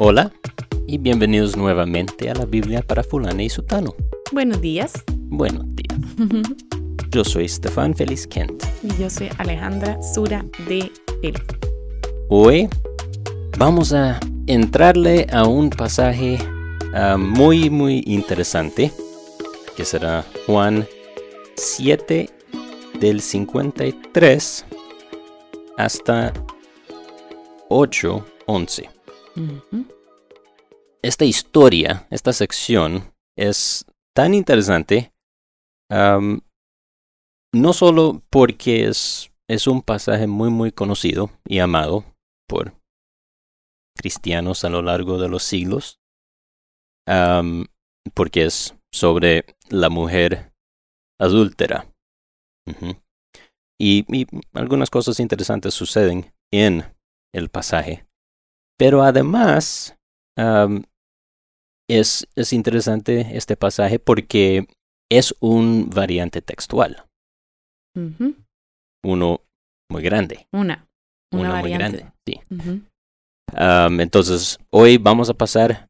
Hola y bienvenidos nuevamente a la Biblia para Fulana y Sutano. Buenos días. Buenos días. Yo soy Stefan Feliz Kent. Y yo soy Alejandra Sura de Feliz. Hoy vamos a entrarle a un pasaje ah, muy, muy interesante, que será Juan 7 del 53 hasta 8, 11. Esta historia, esta sección, es tan interesante, no solo porque es, es un pasaje muy, muy conocido y amado por cristianos a lo largo de los siglos, porque es sobre la mujer adúltera. Y algunas cosas interesantes suceden en el pasaje. Pero además, es, es interesante este pasaje porque es un variante textual, uno muy grande. Una. Una uno muy variante. grande, sí. Entonces, hoy vamos a pasar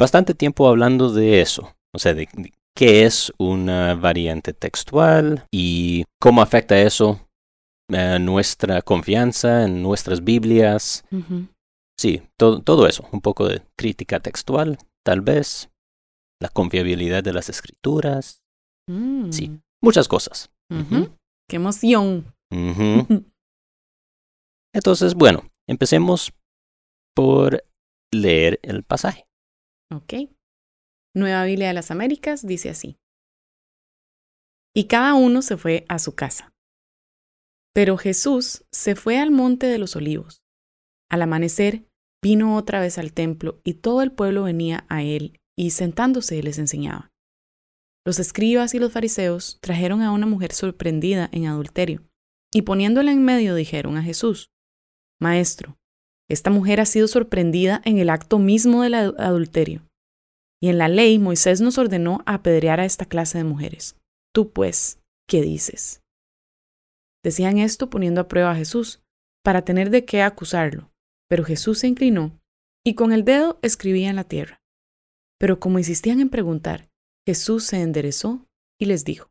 bastante tiempo hablando de eso, o sea, de, de qué es una variante textual y cómo afecta eso a nuestra confianza en nuestras Biblias. Ujú. Sí, todo, todo eso, un poco de crítica textual, tal vez, la confiabilidad de las escrituras, Mm. Sí. muchas cosas. Qué emoción. Entonces, bueno, empecemos por leer el pasaje. Ok. Nueva Biblia de las Américas dice así. Y cada uno se fue a su casa. Pero Jesús se fue al monte de los olivos. Al amanecer, vino otra vez al templo y todo el pueblo venía a él y sentándose les enseñaba. Los escribas y los fariseos trajeron a una mujer sorprendida en adulterio y poniéndola en medio dijeron a Jesús, Maestro, esta mujer ha sido sorprendida en el acto mismo del adu- adulterio. Y en la ley Moisés nos ordenó apedrear a esta clase de mujeres. Tú, pues, ¿qué dices? Decían esto poniendo a prueba a Jesús, para tener de qué acusarlo. Pero Jesús se inclinó y con el dedo escribía en la tierra. Pero como insistían en preguntar, Jesús se enderezó y les dijo,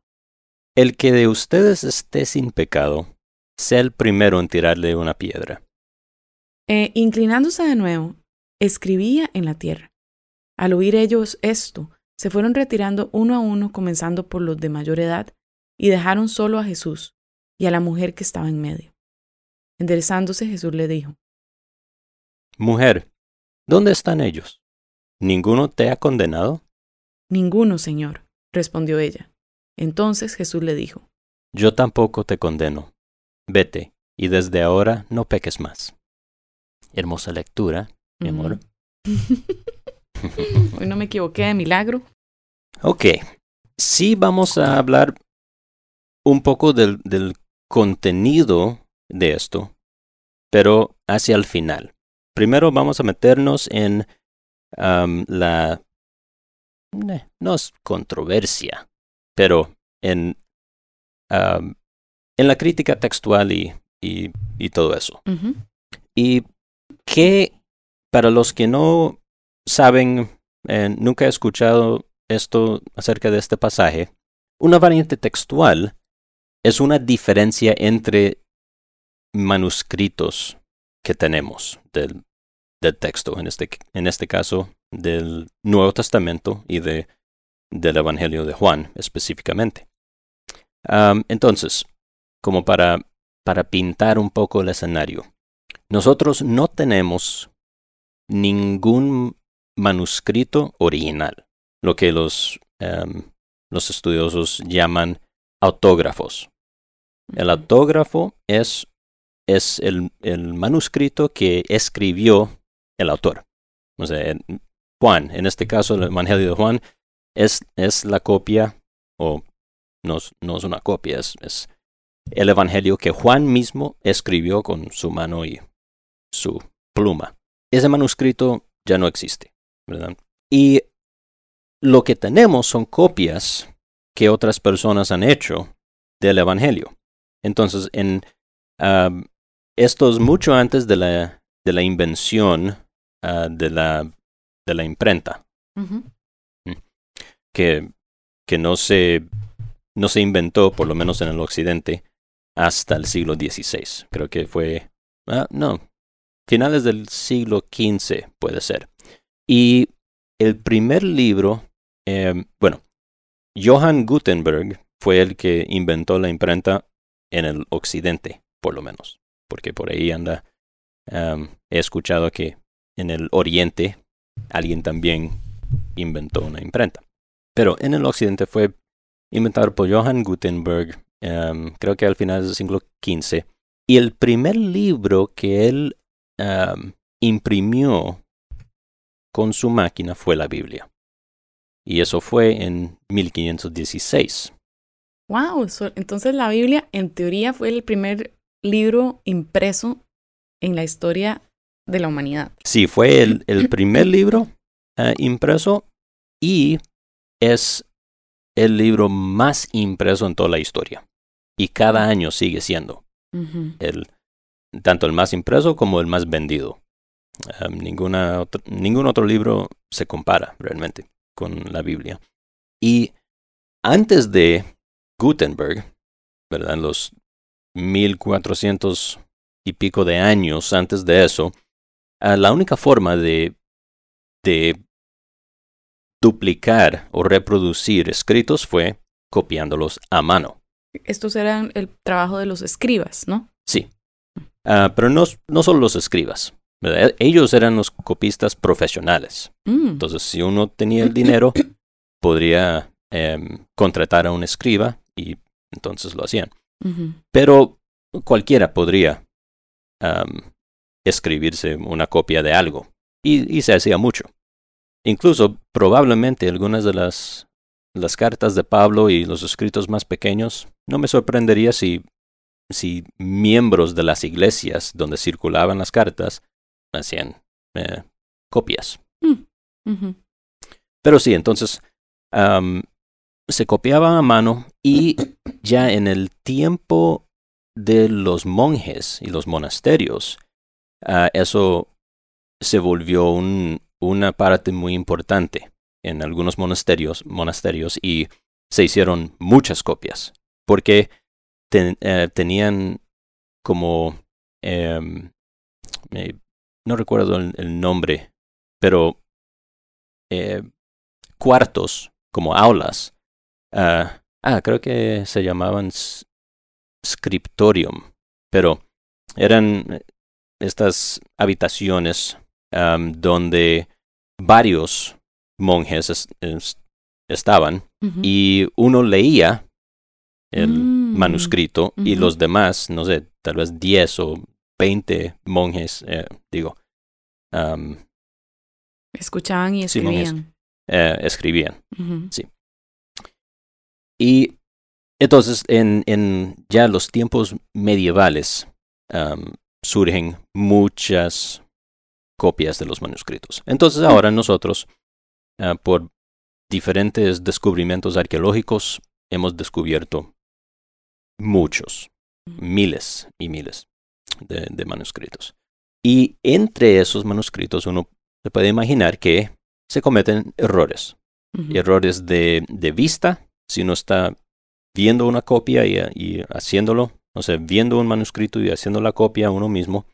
El que de ustedes esté sin pecado, sea el primero en tirarle una piedra. E, inclinándose de nuevo, escribía en la tierra. Al oír ellos esto, se fueron retirando uno a uno, comenzando por los de mayor edad, y dejaron solo a Jesús y a la mujer que estaba en medio. Enderezándose, Jesús le dijo, Mujer, ¿dónde están ellos? ¿Ninguno te ha condenado? Ninguno, Señor, respondió ella. Entonces Jesús le dijo, Yo tampoco te condeno. Vete, y desde ahora no peques más. Hermosa lectura, mi amor. Hoy no me equivoqué de milagro. Ok, sí vamos a hablar un poco del, del contenido de esto, pero hacia el final. Primero vamos a meternos en la... eh, no es controversia, pero en, en la crítica textual y, y, y todo eso. Y que para los que no saben, eh, nunca he escuchado esto acerca de este pasaje, una variante textual es una diferencia entre manuscritos que tenemos del, del texto, en este, en este caso del Nuevo Testamento y de, del Evangelio de Juan específicamente. Am, entonces, como para, para pintar un poco el escenario, nosotros no tenemos ningún manuscrito original, lo que los, los estudiosos llaman autógrafos. El autógrafo es, es el, el manuscrito que escribió el autor. O sea, Juan, en este caso el Evangelio de Juan, es, es la copia, o no, no es una copia, es, el Evangelio que Juan mismo escribió con su mano y su pluma. Ese manuscrito ya no existe, ¿verdad? Y lo que tenemos son copias que otras personas han hecho del Evangelio. Entonces, en um, esto es mucho antes de la, de la invención uh, de la de la imprenta, Ujú. que, que no, se, no se inventó, por lo menos en el occidente, hasta el siglo XVI. Creo que fue, ah, no, finales del siglo XV puede ser. Y el primer libro, eh, bueno, Johann Gutenberg fue el que inventó la imprenta en el occidente, por lo menos, porque por ahí anda, um, he escuchado que en el oriente alguien también inventó una imprenta. Pero en el occidente fue inventado por Johann Gutenberg, um, creo que al final del siglo XV. Y el primer libro que él um, imprimió con su máquina fue la Biblia. Y eso fue en 1516. Wow, entonces la Biblia en teoría fue el primer libro impreso en la historia de la humanidad. Sí, fue el, el primer libro eh, impreso y es el libro más impreso en toda la historia. Y cada año sigue siendo el, tanto el más impreso como el más vendido. Um, ninguna otro- ningún otro libro se compara realmente con la Biblia. Y antes de Gutenberg, ¿verdad? Los 1400 y pico de años antes de eso, ah, la única forma de, de duplicar o reproducir escritos fue copiándolos a mano. Estos eran el trabajo de los escribas, ¿no? Sí. Ah, pero no, no solo los escribas. ¿verdad? Ellos eran los copistas profesionales. Mm, Entonces, si uno tenía el dinero, podría em, contratar a un escriba y entonces lo hacían. Pero cualquiera podría escribirse una copia de algo. Y, y se hacía mucho. Incluso, probablemente algunas de las, las cartas de Pablo y los escritos más pequeños, no me sorprendería si, si miembros de las iglesias donde circulaban las cartas hacían eh, copias. Ujú. Pero sí, entonces se copiaban a mano y ya en el tiempo de los monjes y los monasterios, ah, eso se volvió un- una parte muy importante en algunos monasterios, monasterios y se hicieron muchas copias porque eh, tenían como, em, no recuerdo el, nombre, pero eh, cuartos, como aulas. ah, ah, creo que se llamaban scriptorium, pero eran estas habitaciones am, donde varios monjes es- es- estaban y uno leía el Mm. manuscrito y los demás, no sé, tal vez 10 o 20 monjes, eh, digo, am, Escuchaban y Sí, monjes. escribían. eh, escribían. Ujú. Y entonces, en, en ya los tiempos medievales, am, surgen muchas copias de los manuscritos. Entonces, ahora nosotros, ah, por diferentes descubrimientos arqueológicos, hemos descubierto muchos, miles y miles de, de manuscritos. Y entre esos manuscritos uno se puede imaginar que se cometen errores errores de, de vista, si uno está viendo una copia y, y haciéndolo, o sea, viendo un manuscrito y haciendo la copia uno mismo.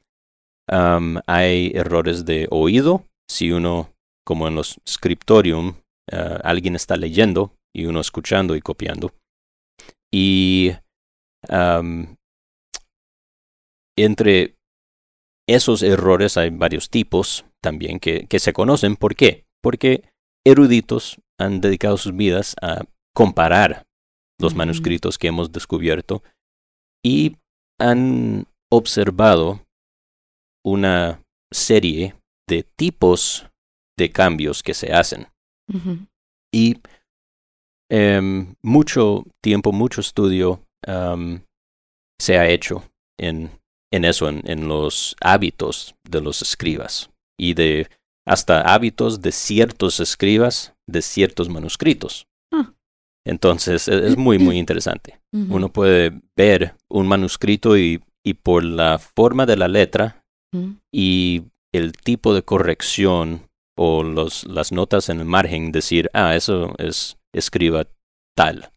Hay errores de oído, si uno, como en los scriptorium, ah, alguien está leyendo y uno escuchando y copiando. Y entre esos errores hay varios tipos también que, que se conocen. ¿Por qué? Porque eruditos han dedicado sus vidas a comparar los Ujú. manuscritos que hemos descubierto y han observado una serie de tipos de cambios que se hacen. Y em, mucho tiempo, mucho estudio se ha hecho en, en eso, en, en los hábitos de los escribas y de hasta hábitos de ciertos escribas de ciertos manuscritos. Ah. Entonces e- es muy, muy interesante. Uno puede ver un manuscrito y, y por la forma de la letra y el tipo de corrección o los, las notas en el margen decir, ah, eso es escriba tal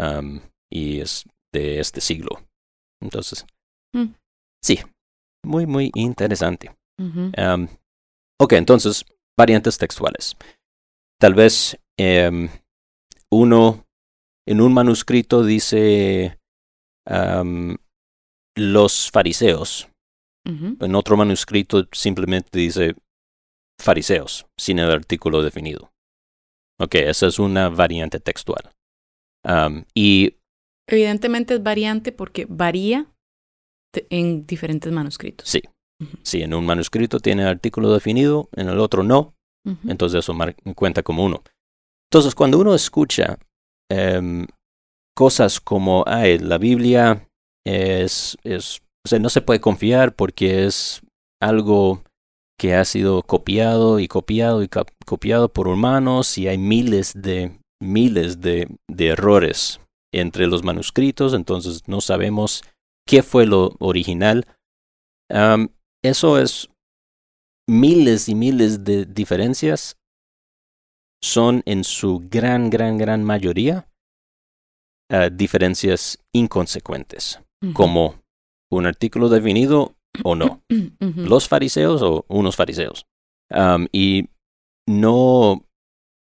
um, y es de este siglo. Entonces, Mm. sí, muy, muy interesante. Um, ok, entonces, variantes textuales. Tal vez em, uno en un manuscrito dice um, los fariseos, en otro manuscrito simplemente dice fariseos, sin el artículo definido. Ok, esa es una variante textual. Um, y Evidentemente es variante porque varía en diferentes manuscritos. Sí. si en un manuscrito tiene artículo definido, en el otro no, entonces eso cuenta como uno. Entonces, cuando uno escucha em, cosas como, ay, la Biblia es, es, no se puede confiar porque es algo que ha sido copiado y copiado y copiado por humanos y hay miles de, miles de, de errores entre los manuscritos, entonces no sabemos qué fue lo original. Eso es miles y miles de diferencias son en su gran, gran, gran mayoría eh, diferencias inconsecuentes, como un artículo definido o no, los fariseos o unos fariseos. Y no,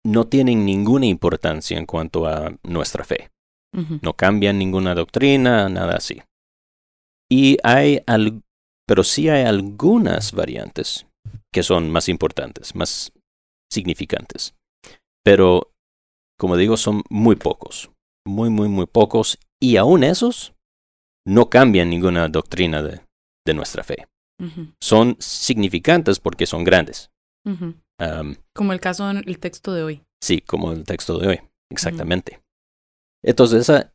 no tienen ninguna importancia en cuanto a nuestra fe. No cambian ninguna doctrina, nada así. Y hay al- pero sí hay algunas variantes que son más importantes, más significantes. Pero, como digo, son muy pocos. Muy, muy, muy pocos. Y aún esos no cambian ninguna doctrina de, de nuestra fe. Son significantes porque son grandes. Como el caso en el texto de hoy. Sí, como el texto de hoy, exactamente. Entonces, esa,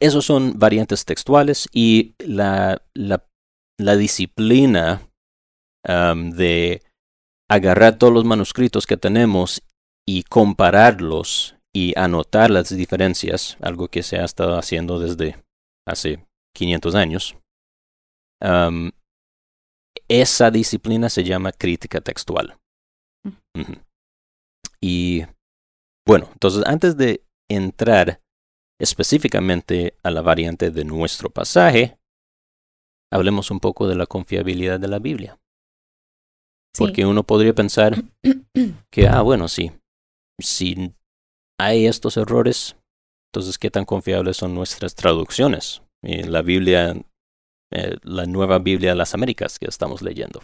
esos son variantes textuales y la, la, la disciplina de agarrar todos los manuscritos que tenemos y compararlos y anotar las diferencias, algo que se ha estado haciendo desde hace 500 años. esa disciplina se llama crítica textual. Ujú. Y bueno, entonces antes de entrar específicamente a la variante de nuestro pasaje, hablemos un poco de la confiabilidad de la Biblia. Sí. Porque uno podría pensar que, ah, bueno, sí, si hay estos errores, entonces, ¿qué tan confiables son nuestras traducciones? Y la Biblia, eh, la nueva Biblia de las Américas que estamos leyendo.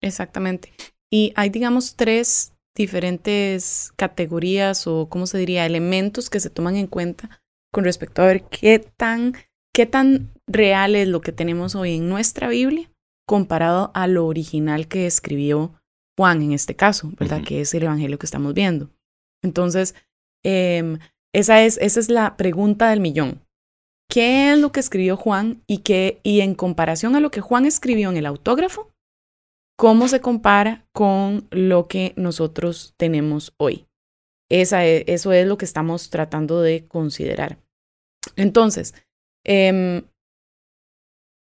Exactamente. Y hay, digamos, tres diferentes categorías o, ¿cómo se diría?, elementos que se toman en cuenta con respecto a ver qué tan, qué tan real es lo que tenemos hoy en nuestra Biblia comparado a lo original que escribió Juan en este caso, ¿verdad? Que es el Evangelio que estamos viendo. Entonces, em, esa, es, esa es la pregunta del millón. ¿Qué es lo que escribió Juan y, qué, y en comparación a lo que Juan escribió en el autógrafo? ¿Cómo se compara con lo que nosotros tenemos hoy? Esa e- eso es lo que estamos tratando de considerar. Entonces, em,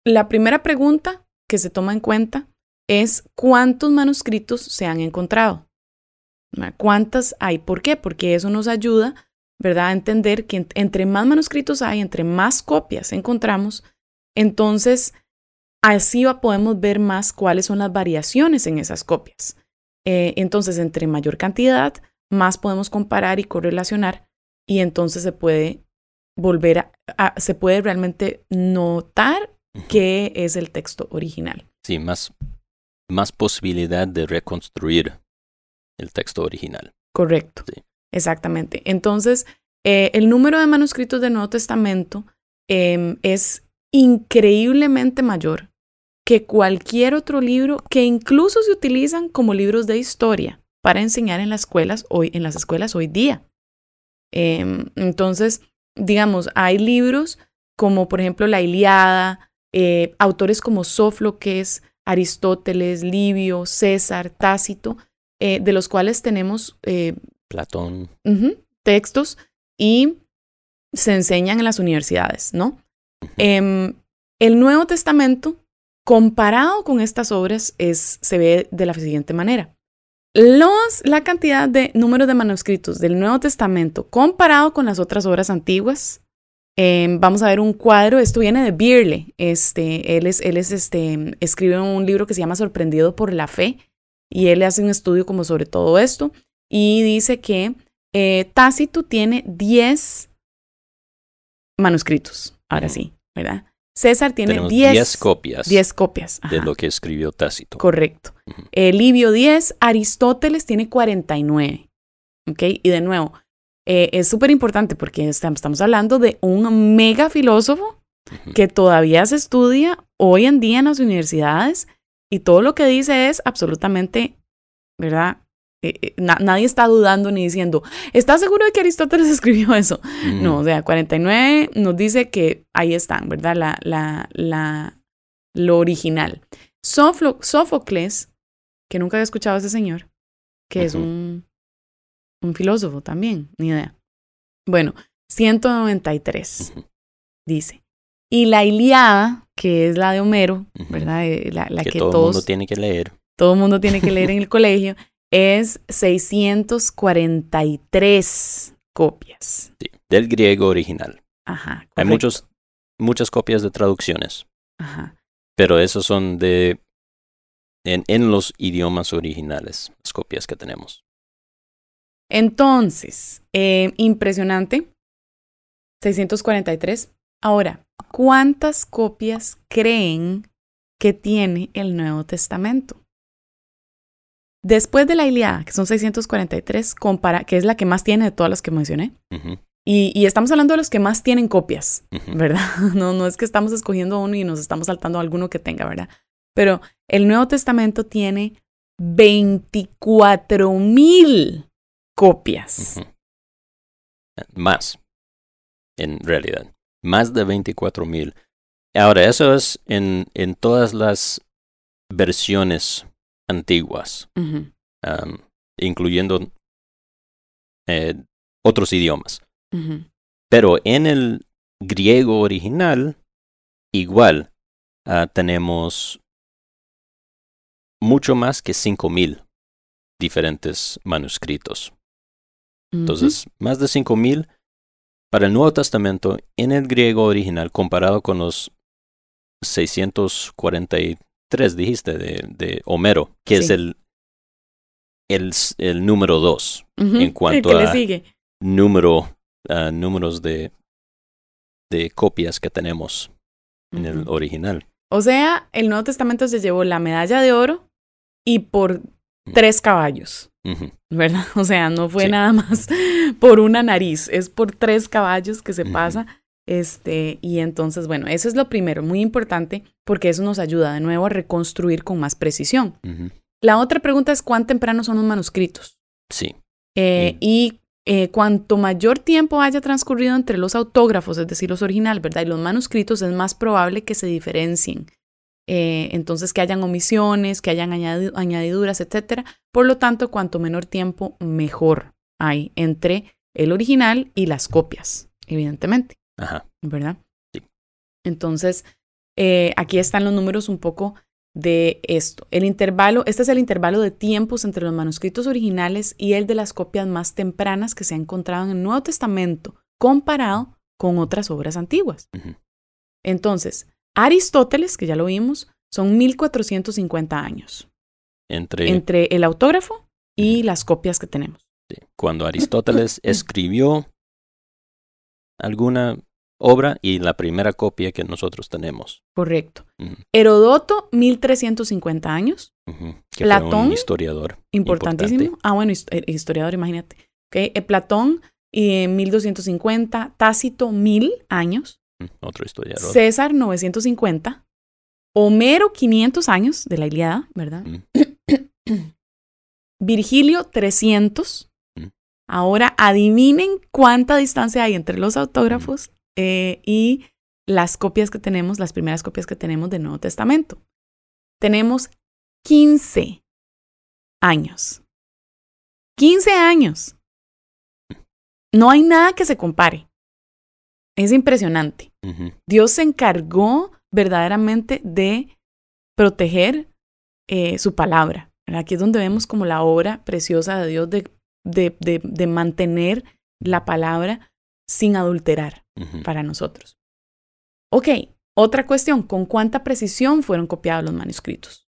la primera pregunta que se toma en cuenta es cuántos manuscritos se han encontrado. ¿Cuántas hay? ¿Por qué? Porque eso nos ayuda, ¿verdad?, a entender que ent- entre más manuscritos hay, entre más copias encontramos, entonces así podemos ver más cuáles son las variaciones en esas copias. Eh, entonces, entre mayor cantidad, más podemos comparar y correlacionar y entonces se puede volver a, a- se puede realmente notar qué es el texto original. Sí, más, más posibilidad de reconstruir el texto original. Correcto. Sí. Exactamente. Entonces, eh, el número de manuscritos del Nuevo Testamento em, es increíblemente mayor que cualquier otro libro que incluso se utilizan como libros de historia para enseñar en las escuelas hoy, en las escuelas hoy día. Em, entonces, digamos, hay libros como por ejemplo la Iliada, eh, autores como Sófocles, Aristóteles, Livio, César, Tácito, eh, de los cuales tenemos eh, Platón. textos y se enseñan en las universidades, ¿no? Em, el Nuevo Testamento, comparado con estas obras, es, se ve de la siguiente manera. los, la cantidad de números de manuscritos del Nuevo Testamento comparado con las otras obras antiguas. Em, vamos a ver un cuadro, esto viene de Bierle, este, él es, él es, este, escribe un libro que se llama Sorprendido por la Fe y él hace un estudio como sobre todo esto y dice que eh, Tácito tiene 10 manuscritos, ahora sí, ¿verdad? César tiene Tenemos 10 10 copias 10 copias. de lo que escribió Tácito. Correcto. Eh, Livio 10, Aristóteles tiene 49. ¿Ok? Y de nuevo, eh, es súper importante porque estam- estamos hablando de un mega filósofo que todavía se estudia hoy en día en las universidades y todo lo que dice es absolutamente, ¿verdad? Eh, eh, na- nadie está dudando ni diciendo, ¿estás seguro de que Aristóteles escribió eso? Ujú. No, o sea, 49 nos dice que ahí están, ¿verdad? La, la, la, lo original. Soflo- Sófocles, que nunca había escuchado a ese señor, que es un, un filósofo también, ni idea. Bueno, 193 Ujú. dice. Y la Iliada, que es la de Homero. ¿verdad? Eh, La, la que, que, todo el mundo tiene que leer. todo el mundo tiene que leer en el colegio, es 643 copias. sí, del griego original. Ajá. Hay correcto. muchos, muchas copias de traducciones, Ajá. pero esos son de en, en los idiomas originales, las copias que tenemos. Entonces, eh, impresionante. 643. Ahora, ¿cuántas copias creen que tiene el Nuevo Testamento? Después de la Iliada, que son 643, compara, que es la que más tiene de todas las que mencioné. Y, y estamos hablando de los que más tienen copias. ¿verdad? No, no es que estamos escogiendo uno y nos estamos saltando alguno que tenga, ¿verdad? Pero el Nuevo Testamento tiene 24 mil copias. Más, en realidad. Más de 24 mil. Ahora, eso es en, en todas las versiones antiguas, incluyendo eh, otros idiomas. Pero en el griego original, igual, ah, tenemos mucho más que 5000 diferentes manuscritos. Entonces, más de 5000 para el Nuevo Testamento en el griego original comparado con los 643, dijiste, de, de Homero, que es el, el, número 2, Ujú, en cuanto a- número, números de, de copias que tenemos en el original. O sea, el Nuevo Testamento se llevó la medalla de oro y por tres caballos, ¿verdad? O sea, no fue Sí. nada más por una nariz, es por tres caballos que se pasa. Este, y entonces, bueno, eso es lo primero, muy importante, porque eso nos ayuda de nuevo a reconstruir con más precisión. La otra pregunta es cuán tempranos son los manuscritos. Sí, Eh, Mm. Y eh, cuanto mayor tiempo haya transcurrido entre los autógrafos, es decir, los originales, ¿verdad? Y los manuscritos, es más probable que se diferencien. Eh, entonces, que hayan omisiones, que hayan añadi- añadiduras, etcétera. Por lo tanto, cuanto menor tiempo, mejor hay entre el original y las copias, evidentemente, ajá. ¿verdad? Sí. Entonces, eh, aquí están los números un poco de esto. El intervalo, este es el intervalo de tiempos entre los manuscritos originales y el de las copias más tempranas que se ha encontrado en el Nuevo Testamento, comparado con otras obras antiguas. Entonces, Aristóteles, que ya lo vimos, son 1450 años Entre entre el autógrafo y las copias que tenemos. cuando Aristóteles escribió alguna obra y la primera copia que nosotros tenemos. Correcto. Ujú, Herodoto, 1350 años. ujú, Que fue Platón, un historiador. Importantísimo. Importante. Ah, bueno, eh, historiador, imagínate. Ok, eh, Platón, eh, 1250. Tácito, 1000 años. Mm, Otro historiador. César, 950. Homero, 500 años de la Iliada, ¿verdad? Mm, Virgilio, 300. Mm. Ahora adivinen cuánta distancia hay entre los autógrafos eh, y las copias que tenemos, las primeras copias que tenemos del Nuevo Testamento. Tenemos 15 años. 15 años. No hay nada que se compare. Es impresionante. Dios se encargó verdaderamente de proteger eh, su palabra. Aquí es donde vemos como la obra preciosa de Dios de, de, de, de mantener la palabra sin adulterar para nosotros. Ok, otra cuestión, ¿con cuánta precisión fueron copiados los manuscritos?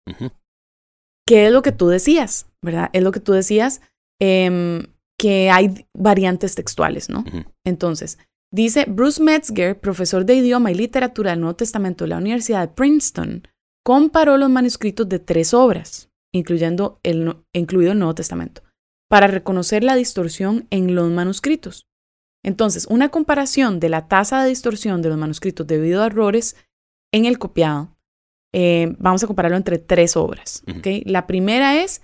¿Qué es lo que tú decías? ¿Verdad? Es lo que tú decías em, que hay variantes textuales, ¿no? Entonces, dice Bruce Metzger, profesor de idioma y literatura del Nuevo Testamento de la Universidad de Princeton, comparó los manuscritos de tres obras, incluyendo el, incluido el Nuevo Testamento, para reconocer la distorsión en los manuscritos. Entonces, una comparación de la tasa de distorsión de los manuscritos debido a errores en el copiado, eh, vamos a compararlo entre tres obras. Ujú. ¿ok? La primera es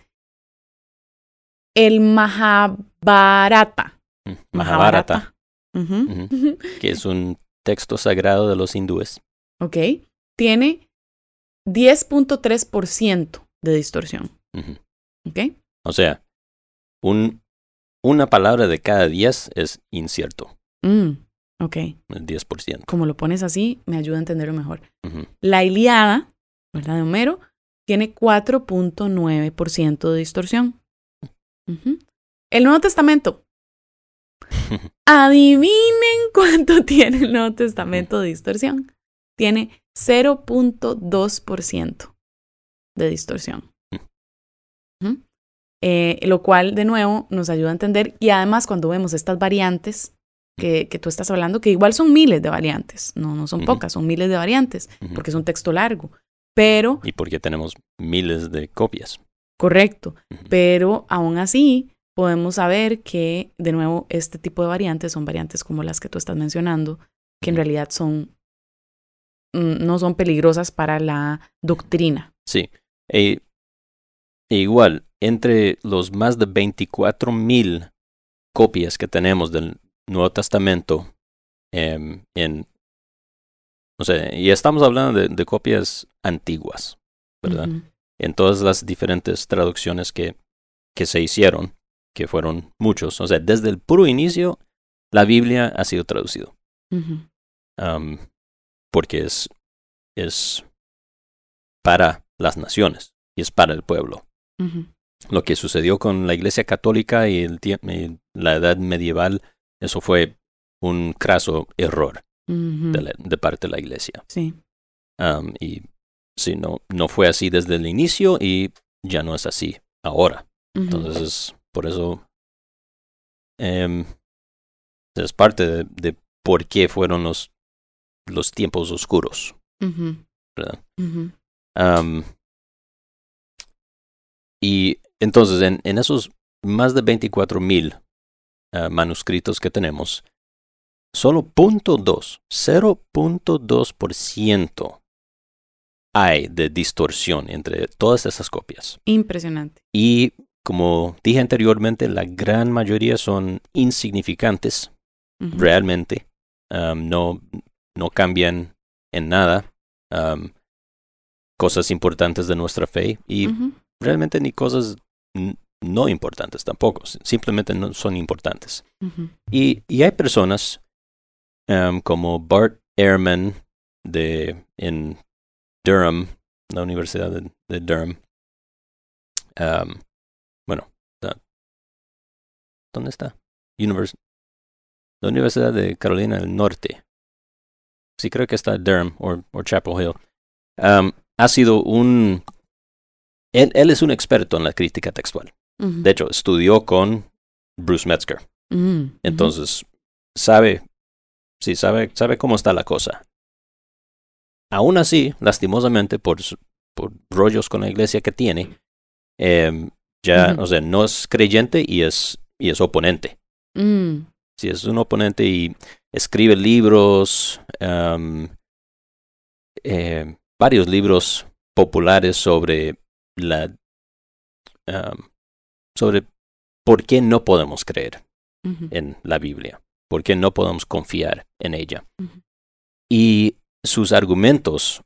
el Mahabharata. Mm. Mahabharata, Que es un texto sagrado de los hindúes. ¿Ok? Tiene 10.3% de distorsión. Ujú. ¿Ok? O sea, un, una palabra de cada 10 es incierto, Mm, ok. el 10%. Como lo pones así, me ayuda a entenderlo mejor. La Iliada, ¿verdad? De Homero, tiene 4.9% de distorsión. Ujú. El Nuevo Testamento. Adivinen cuánto tiene el Nuevo Testamento de distorsión. Tiene 0.2% de distorsión. Ujú. Eh, lo cual, de nuevo, nos ayuda a entender. Y además, cuando vemos estas variantes que, que tú estás hablando, que igual son miles de variantes, no, no son pocas, son miles de variantes, porque es un texto largo. Pero, Y porque tenemos miles de copias. correcto, pero aún así podemos saber que, de nuevo, este tipo de variantes son variantes como las que tú estás mencionando, que en realidad son, mm, no son peligrosas para la doctrina. Sí. E, e igual, entre los más de 24 mil copias que tenemos del Nuevo Testamento em, en... O sea, y estamos hablando de, de copias antiguas, ¿verdad? En todas las diferentes traducciones que, que se hicieron, que fueron muchos. O sea, desde el puro inicio, la Biblia ha sido traducido. porque es, es para las naciones y es para el pueblo. Lo que sucedió con la Iglesia Católica y, el y la Edad Medieval, eso fue un craso error de, la- de parte de la Iglesia. Sí. Y sí, no, no fue así desde el inicio y ya no es así ahora. Entonces, es por eso em, es parte de, de por qué fueron los, los tiempos oscuros, ¿verdad? y entonces, en, en esos más de 24 mil ah, manuscritos que tenemos, solo .2, 0.2% hay de distorsión entre todas esas copias. Impresionante. Y como dije anteriormente, la gran mayoría son insignificantes realmente. Am, no, no cambian en nada am, cosas importantes de nuestra fe y realmente ni cosas no importantes tampoco. Simplemente no son importantes. Y, y hay personas am, como Bart Ehrman de, en Durham, la Universidad de, de Durham. La- ¿dónde está? Univers- la Universidad de Carolina del Norte. Sí, creo que está Durham o Chapel Hill. Am, ha sido un... Él, él es un experto en la crítica textual. De hecho, estudió con Bruce Metzger. ujú. Entonces, sabe, sí, sabe, sabe cómo está la cosa. Aún así, lastimosamente, por, su- por rollos con la iglesia que tiene, em, ya, o sea, no es creyente y es, y es oponente. Mm, Si es un oponente y escribe libros, em, em, varios libros populares sobre la, em, sobre por qué no podemos creer en la Biblia, porque no podemos confiar en ella. Y sus argumentos,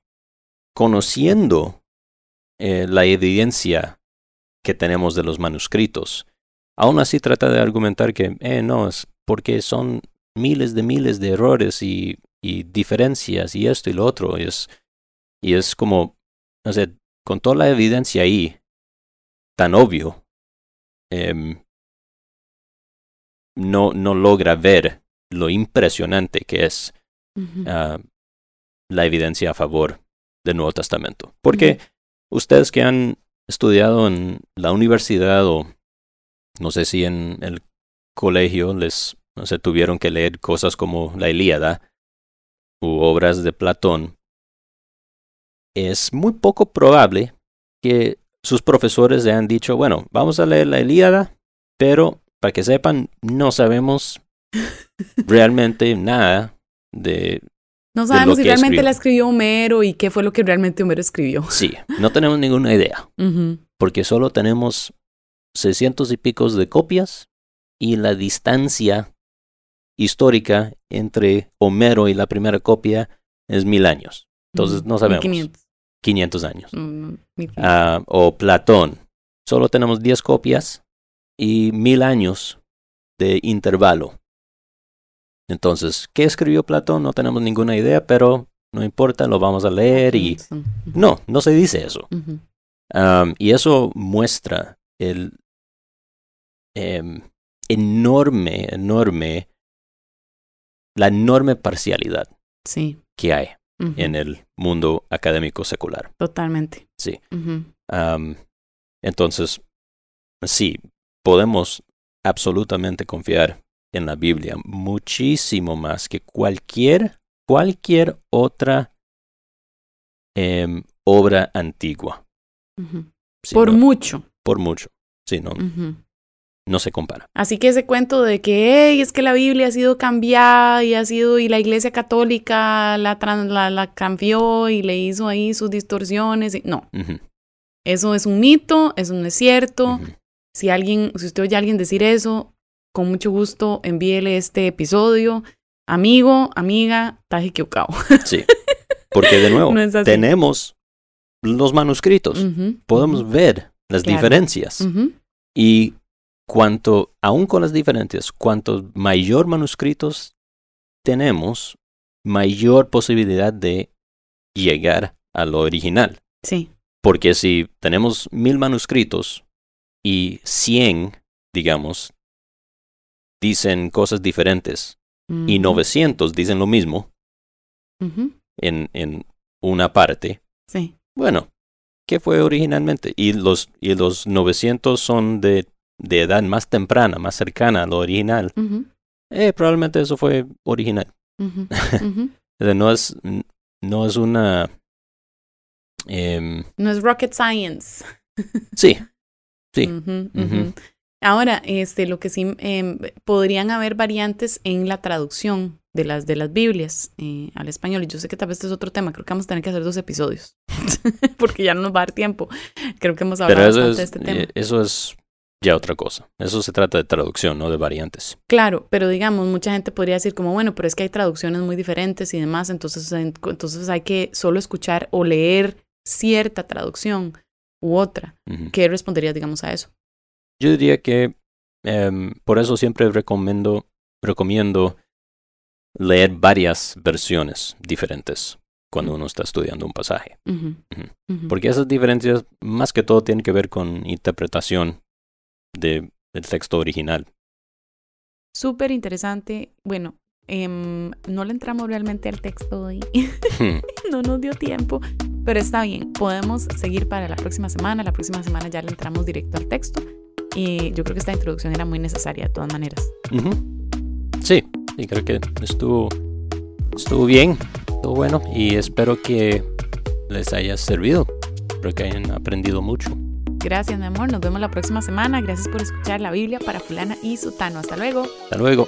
conociendo eh, la evidencia que tenemos de los manuscritos, aún así trata de argumentar que, eh, no, es porque son miles de miles de errores y, y diferencias y esto y lo otro. Y es, y es como, o sea, con toda la evidencia ahí, tan obvio, em, no, no logra ver lo impresionante que es ah, la evidencia a favor del Nuevo Testamento. Porque ustedes que han estudiado en la universidad o no sé si en el colegio les no sé, tuvieron que leer cosas como la Ilíada u obras de Platón, es muy poco probable que sus profesores le han dicho, bueno, vamos a leer la Ilíada, pero para que sepan, no sabemos realmente nada de... No sabemos lo si que realmente escribió. la escribió Homero y qué fue lo que realmente Homero escribió. Sí, no tenemos ninguna idea, porque solo tenemos 600 y picos de copias y la distancia histórica entre Homero y la primera copia es mil años. Entonces no sabemos. 1500. 500 años. Mm, 1500. Ah, o Platón. Solo tenemos 10 copias y mil años de intervalo. Entonces, ¿qué escribió Platón? No tenemos ninguna idea, pero no importa, lo vamos a leer y... 500. No, no se dice eso. Am, y eso muestra el em, enorme, enorme, la enorme parcialidad Sí. que hay en el mundo académico secular. Totalmente. Sí. Entonces, sí, podemos absolutamente confiar en la Biblia muchísimo más que cualquier, cualquier otra em, obra antigua. Sí, Por no- mucho. por mucho. Sí, no. No se compara. Así que ese cuento de que "Ey, es que la Biblia ha sido cambiada y ha sido y la Iglesia Católica la, la, la cambió y le hizo ahí sus distorsiones. y- no, eso es un mito, eso no es cierto. Si alguien, si usted oye a alguien decir eso, con mucho gusto envíele este episodio. Amigo, amiga, estás equivocado. Sí. Porque de nuevo, No tenemos los manuscritos. Podemos ver las Claro. diferencias. Y cuanto, aún con las diferencias, cuanto mayor manuscritos tenemos, mayor posibilidad de llegar a lo original. Sí. Porque si tenemos mil manuscritos y cien, digamos, dicen cosas diferentes y Ujú, 900 dicen lo mismo en, en una parte, Sí. bueno, ¿qué fue originalmente? Y los, y los 900 son de, de edad más temprana, más cercana a lo original. Eh, probablemente eso fue original. no es, no es una... em, No es rocket science. sí, Sí. Ahora, este, lo que sí em, podrían haber variantes en la traducción de las de las Biblias eh, al español. Y yo sé que tal vez este es otro tema. Creo que vamos a tener que hacer dos episodios porque ya no nos va a dar tiempo. Creo que hemos hablado de este tema. eh, eso es ya otra cosa. Eso se trata de traducción, no de variantes. Claro, pero digamos, mucha gente podría decir como, bueno, pero es que hay traducciones muy diferentes y demás, entonces, en- entonces hay que solo escuchar o leer cierta traducción u otra. ¿Qué responderías, digamos, a eso? Yo diría que em, por eso siempre recomiendo, recomiendo leer varias versiones diferentes cuando uno está estudiando un pasaje. Porque esas diferencias más que todo tienen que ver con interpretación de, del texto original. Súper interesante. Bueno, em, no le entramos realmente al texto hoy. no nos dio tiempo, pero está bien. Podemos seguir para la próxima semana. La próxima semana ya le entramos directo al texto. Y yo creo que esta introducción era muy necesaria de todas maneras. Sí, sí, creo que estuvo, estuvo bien, estuvo bueno y espero que les haya servido. Espero que hayan aprendido mucho. Gracias, mi amor. Nos vemos la próxima semana. Gracias por escuchar la Biblia para fulana y sutano. Hasta luego. Hasta luego.